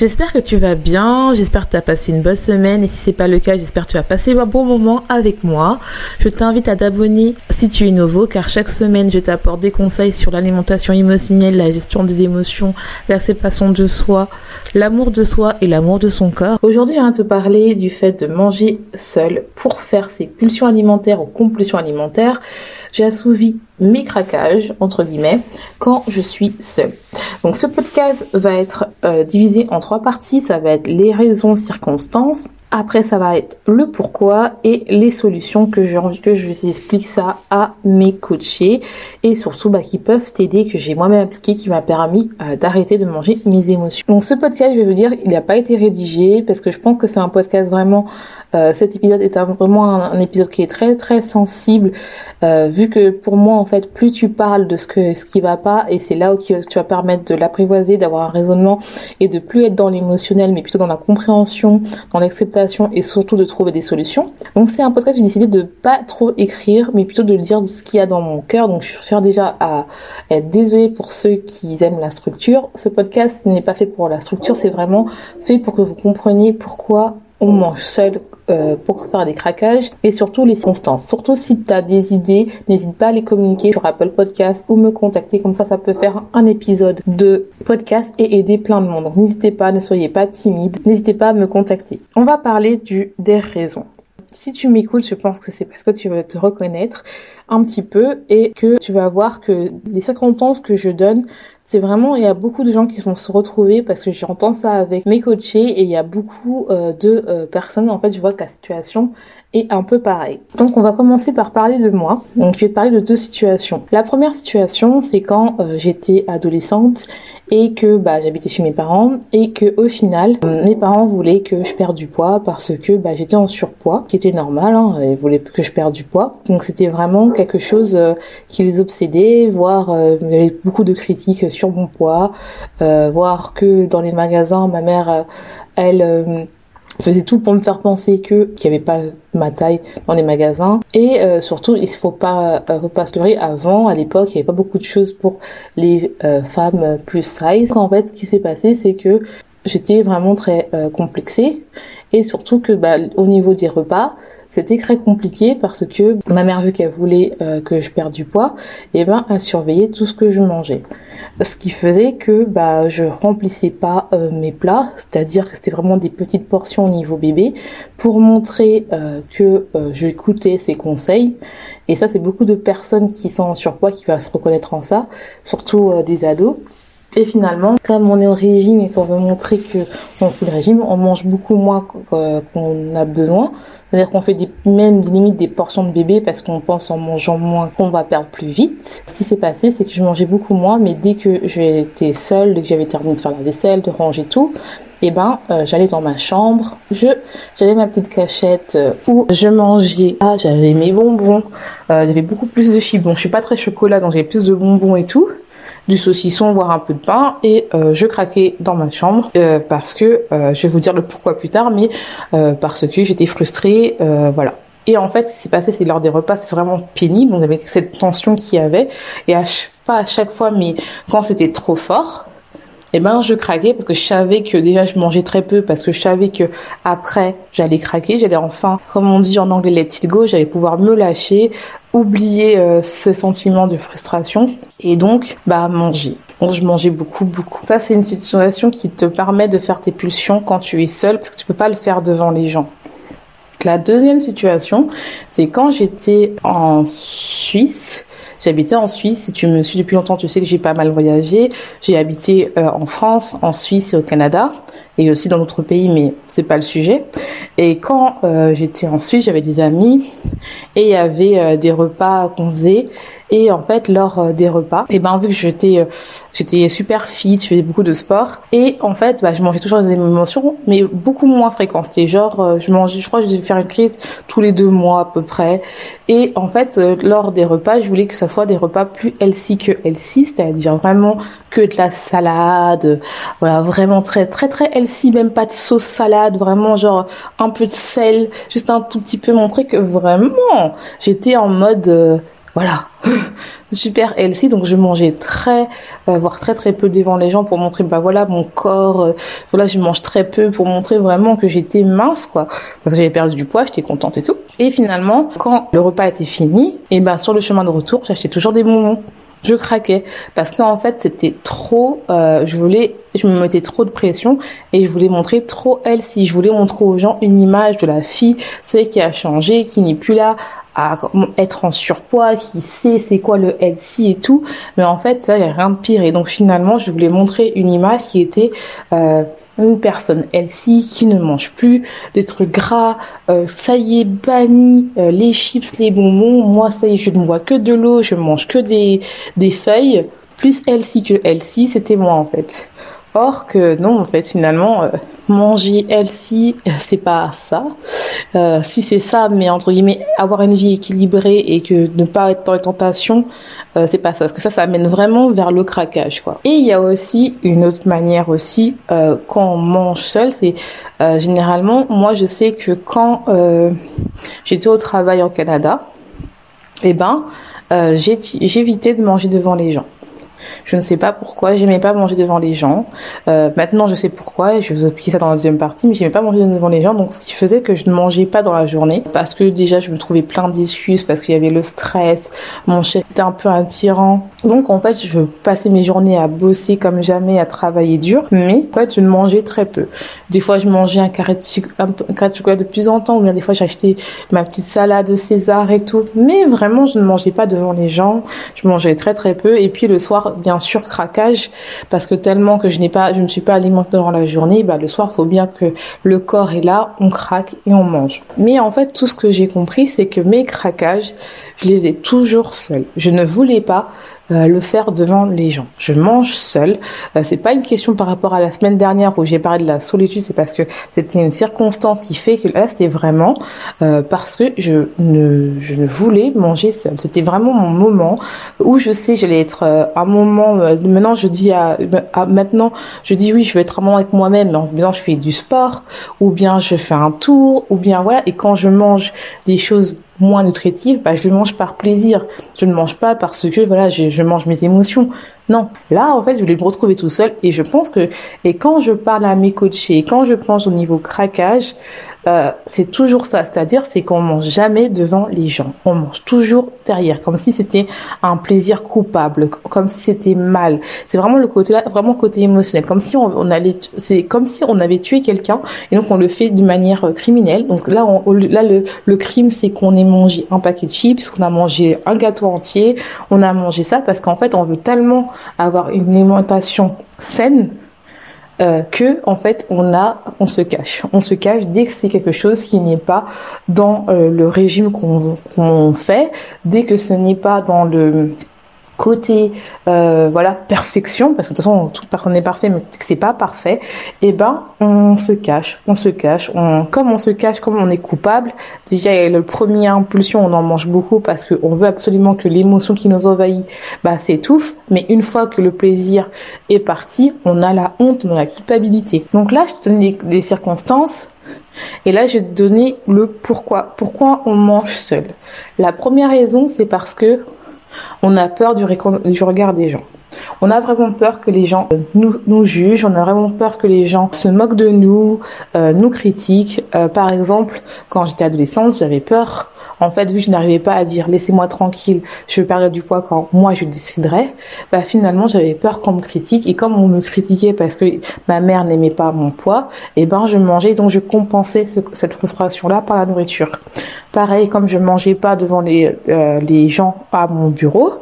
J'espère que tu vas bien, j'espère que tu as passé une bonne semaine et si c'est pas le cas, j'espère que tu vas passer un bon moment avec moi. Je t'invite à t'abonner si tu es nouveau car chaque semaine je t'apporte des conseils sur l'alimentation émotionnelle, la gestion des émotions, l'acceptation de soi, l'amour de soi et l'amour de son corps. Aujourd'hui, je viens te parler du fait de manger seul pour faire ses pulsions alimentaires ou compulsions alimentaires j'ai assouvi mes craquages, entre guillemets, quand je suis seule. Donc ce podcast va être euh, divisé en trois parties. Ça va être les raisons, circonstances, après, ça va être le pourquoi et les solutions que je, que je explique ça à mes coachés et surtout bah, qui peuvent t'aider, que j'ai moi-même appliqué, qui m'a permis euh, d'arrêter de manger mes émotions. Donc ce podcast, je vais vous dire, il n'a pas été rédigé parce que je pense que c'est un podcast vraiment, euh, cet épisode est vraiment un, épisode qui est très très sensible euh, vu que pour moi en fait, plus tu parles de ce que ce qui va pas et c'est là où tu vas permettre de l'apprivoiser, d'avoir un raisonnement et de plus être dans l'émotionnel mais plutôt dans la compréhension, dans l'acceptation et surtout de trouver des solutions. Donc c'est un podcast que j'ai décidé de pas trop écrire, mais plutôt de dire ce qu'il y a dans mon cœur. Donc je suis déjà à être désolée pour ceux qui aiment la structure. Ce podcast n'est pas fait pour la structure, c'est vraiment fait pour que vous compreniez pourquoi on mange seul euh, pour faire des craquages et surtout les circonstances. Surtout si tu as des idées, n'hésite pas à les communiquer sur Apple Podcast ou me contacter comme ça ça peut faire un épisode de podcast et aider plein de monde. Donc n'hésitez pas, ne soyez pas timide, n'hésitez pas à me contacter. On va parler du des raisons. Si tu m'écoutes, je pense que c'est parce que tu vas te reconnaître un petit peu et que tu vas voir que les circonstances que je donne c'est vraiment, il y a beaucoup de gens qui vont se retrouver parce que j'entends ça avec mes coachés et il y a beaucoup euh, de euh, personnes, en fait, je vois que la situation est un peu pareille. Donc on va commencer par parler de moi. Donc je vais parler de deux situations. La première situation, c'est quand euh, j'étais adolescente et que bah, j'habitais chez mes parents et que au final, mes parents voulaient que je perde du poids parce que bah, j'étais en surpoids, qui était normal, hein, ils voulaient que je perde du poids. Donc c'était vraiment quelque chose qui les obsédait, voire il y avait beaucoup de critiques sur mon poids, euh, voir que dans les magasins, ma mère, euh, elle euh, faisait tout pour me faire penser que qu'il n'y avait pas ma taille dans les magasins. Et surtout il faut pas faut pas se avant à l'époque il n'y avait pas beaucoup de choses pour les femmes plus size. En fait ce qui s'est passé c'est que j'étais vraiment très complexée. Et surtout que bah, au niveau des repas c'était très compliqué parce que ma mère vu qu'elle voulait euh, que je perde du poids et eh ben elle surveillait tout ce que je mangeais. Ce qui faisait que bah je remplissais pas euh, mes plats. C'est-à-dire que c'était vraiment des petites portions au niveau bébé pour montrer euh, que je écoutais ses conseils. Et ça c'est beaucoup de personnes qui sont en surpoids qui vont se reconnaître en ça surtout des ados et finalement, comme on est au régime et qu'on veut montrer que on suit le régime, on mange beaucoup moins qu'on a besoin. C'est-à-dire qu'on fait des, même limite des portions de bébé parce qu'on pense en mangeant moins qu'on va perdre plus vite. Ce qui s'est passé, c'est que je mangeais beaucoup moins, mais dès que j'étais seule, dès que j'avais terminé de faire la vaisselle, de ranger tout, eh ben euh, j'allais dans ma chambre, je j'avais ma petite cachette euh, où je mangeais. Ah, j'avais mes bonbons, euh, j'avais beaucoup plus de chips. Bon, je suis pas très chocolat, donc j'avais plus de bonbons et tout du saucisson, voire un peu de pain, et euh, je craquais dans ma chambre euh, parce que euh, je vais vous dire le pourquoi plus tard, mais parce que j'étais frustrée, voilà. Et en fait, ce qui s'est passé, c'est lors des repas, c'est vraiment pénible. On avait cette tension qu'il y avait, et pas à chaque fois, mais quand c'était trop fort, eh ben je craquais parce que je savais que déjà je mangeais très peu parce que je savais que après j'allais craquer, j'allais enfin, comme on dit en anglais, let it go, j'allais pouvoir me lâcher, oublier euh, ce sentiment de frustration et donc bah manger. Donc je mangeais beaucoup, beaucoup. Ça c'est une situation qui te permet de faire tes pulsions quand tu es seul parce que tu peux pas le faire devant les gens. La deuxième situation, c'est quand j'étais en Suisse. J'habitais en Suisse. Si tu me suis depuis longtemps, tu sais que j'ai pas mal voyagé. J'ai habité euh, en France, en Suisse et au Canada, et aussi dans d'autres pays, mais c'est pas le sujet. Et quand euh, j'étais en Suisse, j'avais des amis et il y avait euh, des repas qu'on faisait. Et en fait, lors des repas, et ben vu que j'étais j'étais super fit, je faisais beaucoup de sport et en fait, bah, je mangeais toujours des émotions, mais beaucoup moins fréquent. C'était genre, je mangeais, je crois, que je devais faire une crise tous les deux mois à peu près. Et en fait, lors des repas, je voulais que ça soit des repas plus healthy que healthy, c'est-à-dire vraiment que de la salade, voilà, vraiment très très très healthy, même pas de sauce salade, vraiment genre un peu de sel, juste un tout petit peu montrer que vraiment j'étais en mode euh, voilà. Super healthy. Donc je mangeais très euh, voire très très peu devant les gens pour montrer bah voilà mon corps euh, voilà je mange très peu pour montrer vraiment que j'étais mince quoi. Parce que j'avais perdu du poids j'étais contente et tout. Et finalement quand le repas était fini et ben sur le chemin de retour j'achetais toujours des bonbons je craquais parce qu'en fait c'était trop euh, je voulais je me mettais trop de pression et je voulais montrer trop elle si. Je voulais montrer aux gens une image de la fille c'est qui a changé qui n'est plus là à être en surpoids qui sait c'est quoi le healthy et tout. Mais en fait ça y a rien de pire. Et donc finalement je voulais montrer une image qui était euh, une personne healthy qui ne mange plus des trucs gras, euh, ça y est banni euh, les chips, les bonbons. Moi ça y est, je ne bois que de l'eau, je mange que des des feuilles. Plus healthy que healthy, c'était moi en fait. Or que non, en fait, finalement, euh, manger healthy, c'est pas ça. Euh, si c'est ça, mais entre guillemets, avoir une vie équilibrée et que ne pas être dans les tentations, euh, c'est pas ça. Parce que ça, ça amène vraiment vers le craquage. Et il y a aussi une autre manière aussi euh, quand on mange seul, c'est euh, généralement, moi, je sais que quand j'étais au travail en Canada, eh ben, j'évitais de manger devant les gens. Je ne sais pas pourquoi. J'aimais pas manger devant les gens. Euh, maintenant, je sais pourquoi. Et je vais vous expliquer ça dans la deuxième partie. Mais j'aimais pas manger devant les gens. Donc, ce qui faisait que je ne mangeais pas dans la journée. Parce que déjà, je me trouvais plein d'excuses. Parce qu'il y avait le stress. Mon chef était un peu un tyran. Donc, en fait, je passais mes journées à bosser comme jamais, à travailler dur. Mais, en fait, je ne mangeais très peu. Des fois, je mangeais un carré de, chocolat de plus en temps. Ou bien des fois, j'achetais ma petite salade César et tout. Mais vraiment, je ne mangeais pas devant les gens. Je mangeais très très peu. Et puis, le soir, bien sûr craquage parce que tellement que je n'ai pas je ne suis pas alimentée durant la journée bah le soir faut bien que le corps est là on craque et on mange. Mais en fait tout ce que j'ai compris c'est que mes craquages je les ai toujours seuls. Je ne voulais pas euh, le faire devant les gens. Je mange seule. Euh, c'est pas une question par rapport à la semaine dernière où j'ai parlé de la solitude, c'est parce que c'était une circonstance qui fait que là c'était vraiment euh, parce que je ne je ne voulais manger seule. C'était vraiment mon moment où je sais j'allais être un moment. maintenant je dis à, maintenant je dis oui je vais être un moment avec moi-même. En disant je fais du sport ou bien je fais un tour ou bien voilà et quand je mange des choses moins nutritive, bah, je le mange par plaisir. Je ne mange pas parce que voilà, je, je mange mes émotions. Non. Là, en fait, je voulais me retrouver tout seul et je pense que, et quand je parle à mes coachés, quand je pense au niveau craquage, euh, c'est toujours ça. C'est-à-dire, c'est qu'on mange jamais devant les gens. On mange toujours derrière, comme si c'était un plaisir coupable, comme si c'était mal. C'est vraiment le côté là, vraiment côté émotionnel, comme si on, allait, c'est comme si on avait tué quelqu'un et donc on le fait d'une manière euh, criminelle. Donc là, on, là le, le crime, c'est qu'on ait mangé un paquet de chips, qu'on a mangé un gâteau entier, on a mangé ça parce qu'en fait, on veut tellement avoir une alimentation saine euh, que en fait on a on se cache. On se cache dès que c'est quelque chose qui n'est pas dans euh, le régime qu'on fait dès que ce n'est pas dans le côté euh, voilà perfection parce que de toute façon toute personne n'est parfait mais c'est pas parfait et eh ben on se cache on se cache on comme on se cache comme on est coupable déjà le premier impulsion on en mange beaucoup parce que on veut absolument que l'émotion qui nous envahit bah s'étouffe mais une fois que le plaisir est parti on a la honte on a la culpabilité donc là je te donne des circonstances et là, je vais te donner le pourquoi. Pourquoi on mange seul? La première raison, c'est parce que on a peur du, regard des gens. On a vraiment peur que les gens euh, nous, nous jugent, on a vraiment peur que les gens se moquent de nous, euh, nous critiquent. Euh, par exemple, quand j'étais adolescente, j'avais peur. En fait, vu que je n'arrivais pas à dire laissez-moi tranquille, je perdre du poids quand moi je déciderais, bah finalement j'avais peur qu'on me critique et comme on me critiquait parce que ma mère n'aimait pas mon poids, et eh ben je mangeais donc je compensais cette frustration là par la nourriture. Pareil, comme je mangeais pas devant les les gens à mon bureau,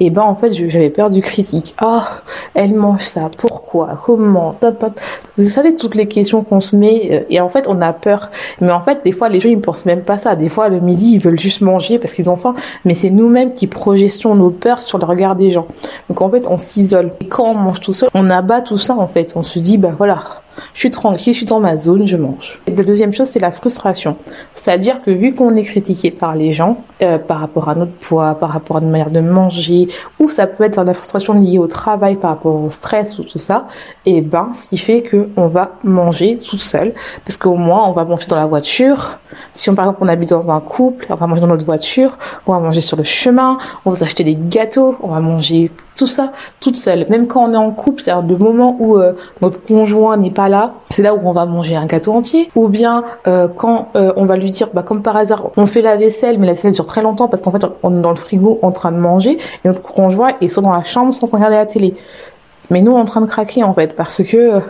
et ben en fait j'avais peur du critique. Oh, elle mange ça, pourquoi, comment, vous savez toutes les questions qu'on se met euh, et en fait on a peur. Mais en fait des fois les gens ils pensent même pas ça. Des fois le midi ils veulent juste manger parce qu'ils ont faim, mais c'est nous-mêmes qui projetons nos peurs sur le regard des gens. Donc en fait on s'isole. Et quand on mange tout seul, on abat tout ça en fait. On se dit bah voilà, je suis tranquille, je suis dans ma zone, je mange. Et la deuxième chose, c'est la frustration. C'est-à-dire que vu qu'on est critiqué par les gens, euh, par rapport à notre poids, par rapport à notre manière de manger, ou ça peut être la frustration liée au travail par rapport au stress ou tout ça, et eh ben, ce qui fait que on va manger tout seul, parce qu'au moins, on va manger dans la voiture. Si on, par exemple, on habite dans un couple, on va manger dans notre voiture, on va manger sur le chemin, on va acheter des gâteaux, on va manger tout ça toute seule. Même quand on est en couple, c'est-à-dire de moments où euh, notre conjoint n'est pas c'est là où on va manger un gâteau entier. Ou bien euh, quand euh, on va lui dire, bah comme par hasard, on fait la vaisselle, mais la vaisselle dure très longtemps parce qu'en fait on est dans le frigo en train de manger et notre conjoint est soit dans la chambre, soit regarder la télé. Mais nous, en train de craquer en fait parce que euh,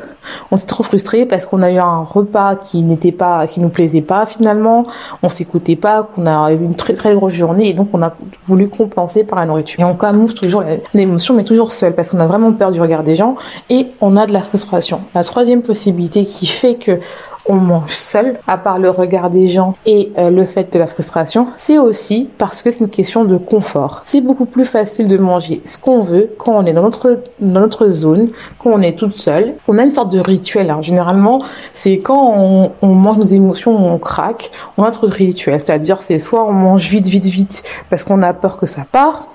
on s'est trop frustré parce qu'on a eu un repas qui n'était pas, qui nous plaisait pas finalement. On s'écoutait pas, qu'on a eu une très très grosse journée et donc on a voulu compenser par la nourriture. Et on camoufle toujours l'émotion, mais toujours seul parce qu'on a vraiment peur du regard des gens et on a de la frustration. La troisième possibilité qui fait que on mange seul, à part le regard des gens et euh, le fait de la frustration, c'est aussi parce que c'est une question de confort. C'est beaucoup plus facile de manger ce qu'on veut quand on est dans notre, dans notre zone, quand on est toute seule. On a une sorte de rituel. Hein. Généralement, c'est quand on, on, mange nos émotions, on craque, on a notre rituel. C'est-à-dire, c'est soit on mange vite, vite, vite parce qu'on a peur que ça part,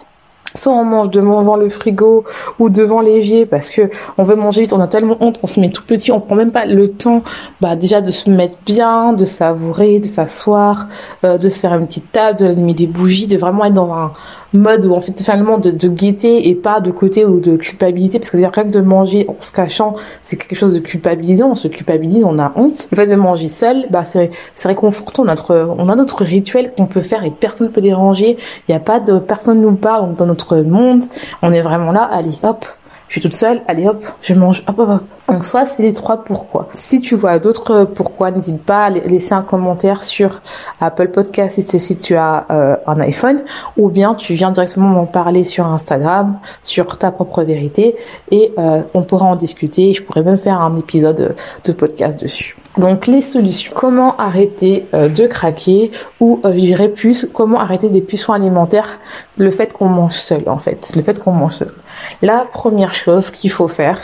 soit on mange devant le frigo ou devant l'évier parce que on veut manger vite, on a tellement honte, on se met tout petit, on prend même pas le temps bah déjà de se mettre bien, de savourer, de s'asseoir, euh, de se faire une petite table, d'allumer des bougies, de vraiment être dans un mode où en fait finalement de, de gaieté et pas de côté ou de culpabilité parce que dire rien que de manger en se cachant c'est quelque chose de culpabilisant on se culpabilise on a honte. Le fait de manger seul bah c'est c'est réconfortant notre on a notre rituel qu'on peut faire et personne peut déranger il y a pas de personne nous parle dans notre monde on est vraiment là allez hop je suis toute seule, allez hop, je mange, hop hop hop. Donc soit c'est les trois pourquoi. Si tu vois d'autres pourquoi, n'hésite pas à laisser un commentaire sur Apple Podcast si, tu as euh, un iPhone, ou bien tu viens directement m'en parler sur Instagram, sur ta propre vérité, et euh, on pourra en discuter. Je pourrais même faire un épisode de podcast dessus. Donc les solutions. Comment arrêter euh, de craquer ou euh, plus comment arrêter des puissants alimentaires? Le fait qu'on mange seul en fait, le fait qu'on mange seul. La première chose qu'il faut faire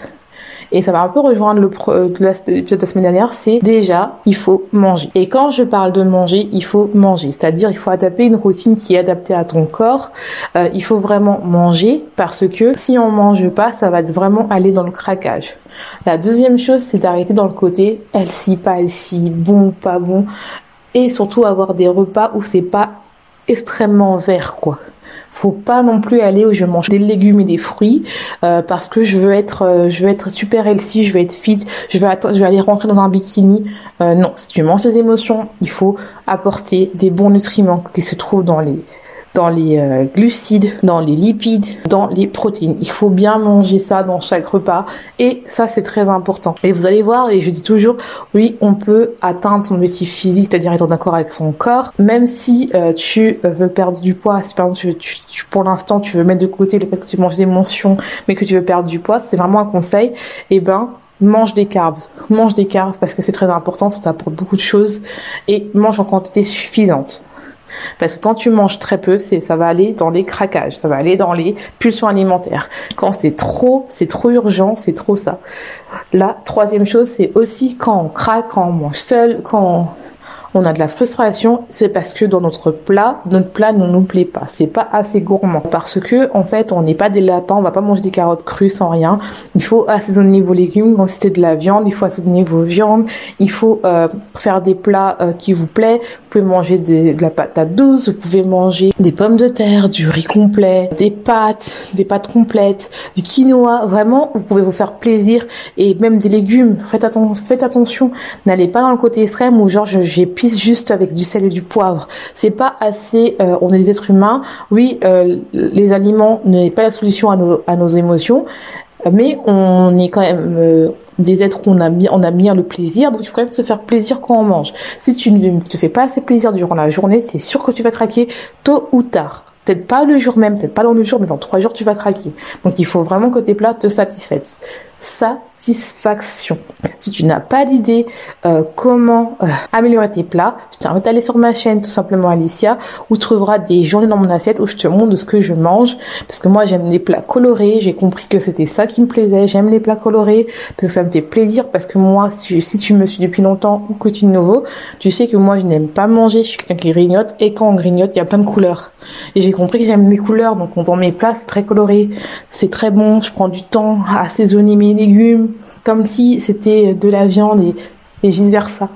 et ça va un peu rejoindre le euh, l'épisode de la semaine dernière, c'est déjà, il faut manger. Et quand je parle de manger, il faut manger. C'est-à-dire, il faut adapter une routine qui est adaptée à ton corps. Euh, il faut vraiment manger parce que si on mange pas, ça va vraiment aller dans le craquage. La deuxième chose, c'est d'arrêter dans le côté elle si pas elle si bon, pas bon. Et surtout avoir des repas où c'est pas extrêmement vert, quoi faut pas non plus aller où je mange des légumes et des fruits euh, parce que je veux être euh, je veux être super healthy, je veux être fit, je vais je vais aller rentrer dans un bikini. Euh, non, si tu manges des émotions, il faut apporter des bons nutriments qui se trouvent dans les dans les euh, glucides, dans les lipides, dans les protéines. Il faut bien manger ça dans chaque repas et ça c'est très important. Et vous allez voir, et je dis toujours, oui, on peut atteindre son objectif physique, c'est-à-dire être en accord avec son corps, même si euh, tu euh, veux perdre du poids, si par exemple tu, pour l'instant tu veux mettre de côté le fait que tu manges des mentions, mais que tu veux perdre du poids, c'est vraiment un conseil. Eh ben mange des carbs, mange des carbs parce que c'est très important, ça t'apporte beaucoup de choses et mange en quantité suffisante. Parce que quand tu manges très peu, c'est ça va aller dans les craquages, ça va aller dans les pulsions alimentaires. Quand c'est trop, c'est trop urgent, c'est trop ça. La troisième chose, c'est aussi quand on craque, quand on mange seul, quand a de la frustration, c'est parce que dans notre plat, notre plat ne nous plaît pas. C'est pas assez gourmand. Parce que, en fait, on n'est pas des lapins, on va pas manger des carottes crues sans rien. Il faut assaisonner vos légumes. Quand c'était de la viande, il faut assaisonner vos viandes. Il faut euh, faire des plats euh, qui vous plaisent. Vous pouvez manger de la patate douce, vous pouvez manger des pommes de terre, du riz complet, des pâtes, des pâtes complètes, du quinoa. Vraiment, vous pouvez vous faire plaisir et même des légumes. Faites, faites attention. N'allez pas dans le côté extrême où genre juste avec du sel et du poivre. C'est pas assez. Euh, on est des êtres humains. Oui, les aliments n'est pas la solution à nos, émotions, mais on est quand même euh, des êtres où on a mis, on a le plaisir, donc il faut quand même se faire plaisir quand on mange. Si tu ne te fais pas assez plaisir durant la journée, c'est sûr que tu vas traquer tôt ou tard. Peut-être pas le jour même, peut-être pas dans le jour, mais dans trois jours, tu vas craquer. Donc il faut vraiment que tes plats te satisfassent. Satisfaction. Si tu n'as pas d'idée euh, comment euh, améliorer tes plats, je t'invite à aller sur ma chaîne tout simplement Alicia où tu trouveras des journées dans mon assiette où je te montre ce que je mange. Parce que moi j'aime les plats colorés, j'ai compris que c'était ça qui me plaisait, j'aime les plats colorés parce que ça me fait plaisir. Parce que moi si, si tu me suis depuis longtemps ou que tu es nouveau, tu sais que moi je n'aime pas manger, je suis quelqu'un qui grignote. Et quand on grignote il y a plein de couleurs. Et j'ai compris que j'aime les couleurs. Donc dans mes plats c'est très coloré, c'est très bon, je prends du temps à assaisonner mes légumes, comme si c'était de la viande et, vice versa.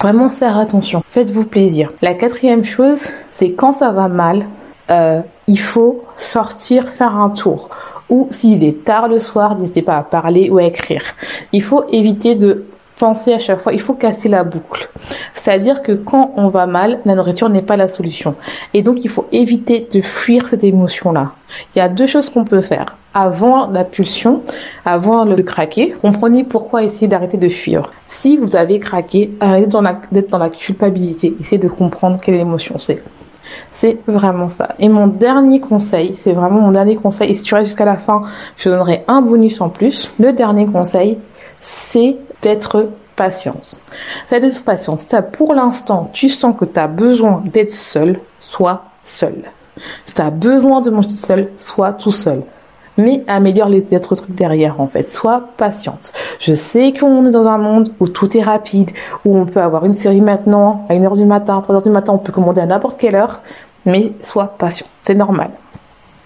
Vraiment faire attention. Faites-vous plaisir. La quatrième chose, c'est quand ça va mal, euh, il faut sortir faire un tour. Ou s'il est tard le soir, n'hésitez pas à parler ou à écrire. Il faut éviter de penser à chaque fois, il faut casser la boucle. C'est-à-dire que quand on va mal, la nourriture n'est pas la solution. Et donc il faut éviter de fuir cette émotion-là. Il y a deux choses qu'on peut faire. Avant la pulsion, avant le craquer, comprenez pourquoi essayer d'arrêter de fuir. Si vous avez craqué, arrêtez d'être dans la culpabilité. Essayez de comprendre quelle émotion c'est. C'est vraiment ça. Et mon dernier conseil, c'est vraiment mon dernier conseil, et si tu restes jusqu'à la fin, je donnerai un bonus en plus. Le dernier conseil, c'est d'être patience. C'est d'être patience. Pour l'instant, tu sens que tu as besoin d'être seul, sois seul. Si tu as besoin de manger seul, sois tout seul. Mais améliore les autres trucs derrière, en fait. Sois patiente. Je sais qu'on est dans un monde où tout est rapide, où on peut avoir une série maintenant, à 1h du matin, à 3h du matin, on peut commander à n'importe quelle heure. Mais sois patient. C'est normal.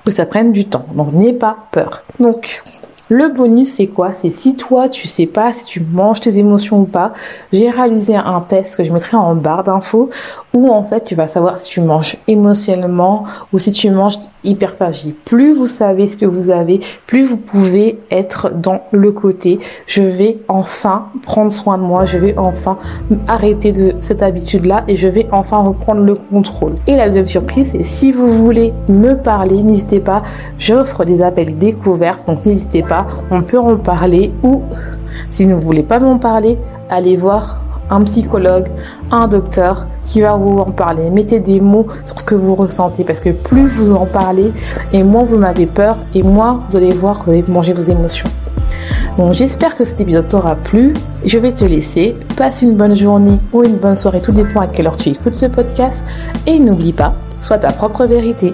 Que ça prenne du temps. Donc, n'aie pas peur. Donc, le bonus, c'est quoi? C'est si toi, tu sais pas si tu manges tes émotions ou pas, j'ai réalisé un test que je mettrai en barre d'infos où en fait, tu vas savoir si tu manges émotionnellement ou si tu manges hyperphagie. Plus vous savez ce que vous avez, plus vous pouvez être dans le côté. Je vais enfin prendre soin de moi, je vais enfin arrêter de cette habitude-là et je vais enfin reprendre le contrôle. Et la deuxième surprise, c'est si vous voulez me parler, n'hésitez pas, j'offre des appels découvertes, donc n'hésitez pas, on peut en parler ou si vous ne voulez pas m'en parler, allez voir un psychologue, un docteur qui va vous en parler. Mettez des mots sur ce que vous ressentez parce que plus vous en parlez et moins vous m'avez peur et moins vous allez voir vous allez manger vos émotions. Donc j'espère que cet épisode t'aura plu. Je vais te laisser. Passe une bonne journée ou une bonne soirée, tout dépend à quelle heure tu écoutes ce podcast. Et n'oublie pas, sois ta propre vérité.